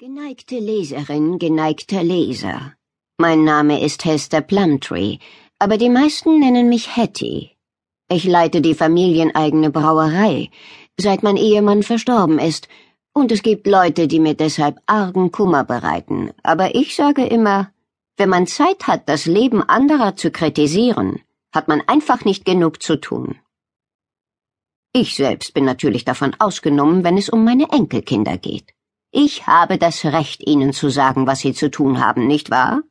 Geneigte Leserin, geneigter Leser. Mein Name ist Hester Plumtree, aber die meisten nennen mich Hetty. Ich leite die familieneigene Brauerei, seit mein Ehemann verstorben ist, und es gibt Leute, die mir deshalb argen Kummer bereiten, aber ich sage immer, wenn man Zeit hat, das Leben anderer zu kritisieren, hat man einfach nicht genug zu tun. Ich selbst bin natürlich davon ausgenommen, wenn es um meine Enkelkinder geht. Ich habe das Recht, Ihnen zu sagen, was Sie zu tun haben, nicht wahr?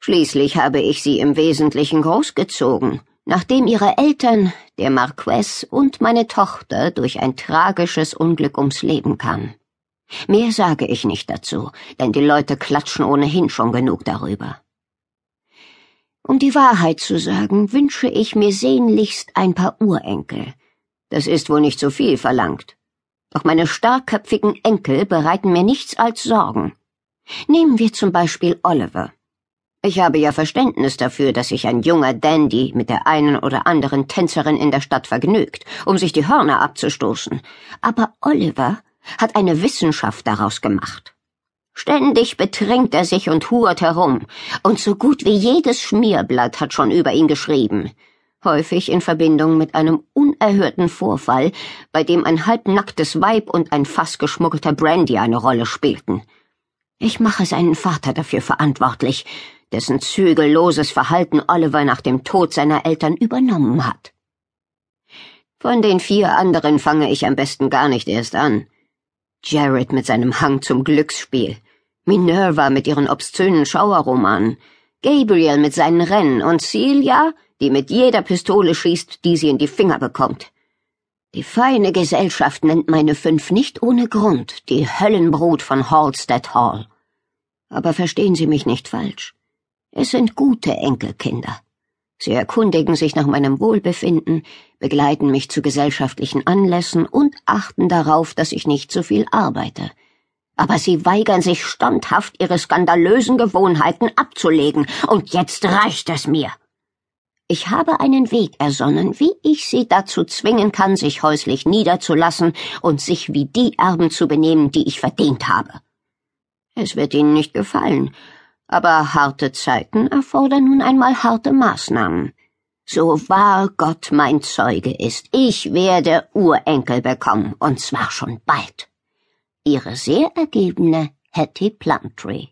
Schließlich habe ich Sie im Wesentlichen großgezogen, nachdem Ihre Eltern, der Marquess und meine Tochter durch ein tragisches Unglück ums Leben kamen. Mehr sage ich nicht dazu, denn die Leute klatschen ohnehin schon genug darüber. Um die Wahrheit zu sagen, wünsche ich mir sehnlichst ein paar Urenkel. Das ist wohl nicht so viel verlangt. Doch meine starkköpfigen Enkel bereiten mir nichts als Sorgen. Nehmen wir zum Beispiel Oliver. Ich habe ja Verständnis dafür, dass sich ein junger Dandy mit der einen oder anderen Tänzerin in der Stadt vergnügt, um sich die Hörner abzustoßen. Aber Oliver hat eine Wissenschaft daraus gemacht. Ständig betrinkt er sich und hurt herum, und so gut wie jedes Schmierblatt hat schon über ihn geschrieben häufig in Verbindung mit einem unerhörten Vorfall, bei dem ein halbnacktes Weib und ein Fass geschmuggelter Brandy eine Rolle spielten. Ich mache seinen Vater dafür verantwortlich, dessen zügelloses Verhalten Oliver nach dem Tod seiner Eltern übernommen hat. Von den vier anderen fange ich am besten gar nicht erst an. Jared mit seinem Hang zum Glücksspiel, Minerva mit ihren obszönen Schauerromanen, Gabriel mit seinen Rennen und Celia die mit jeder Pistole schießt, die sie in die Finger bekommt. Die feine Gesellschaft nennt meine fünf nicht ohne Grund die Höllenbrut von Halstead Hall. Aber verstehen Sie mich nicht falsch. Es sind gute Enkelkinder. Sie erkundigen sich nach meinem Wohlbefinden, begleiten mich zu gesellschaftlichen Anlässen und achten darauf, dass ich nicht zu viel arbeite. Aber sie weigern sich standhaft, ihre skandalösen Gewohnheiten abzulegen, und jetzt reicht es mir. Ich habe einen Weg ersonnen, wie ich sie dazu zwingen kann, sich häuslich niederzulassen und sich wie die Erben zu benehmen, die ich verdient habe. Es wird Ihnen nicht gefallen, aber harte Zeiten erfordern nun einmal harte Maßnahmen. So wahr Gott mein Zeuge ist, ich werde Urenkel bekommen, und zwar schon bald. Ihre sehr ergebene Hetty Plumtree.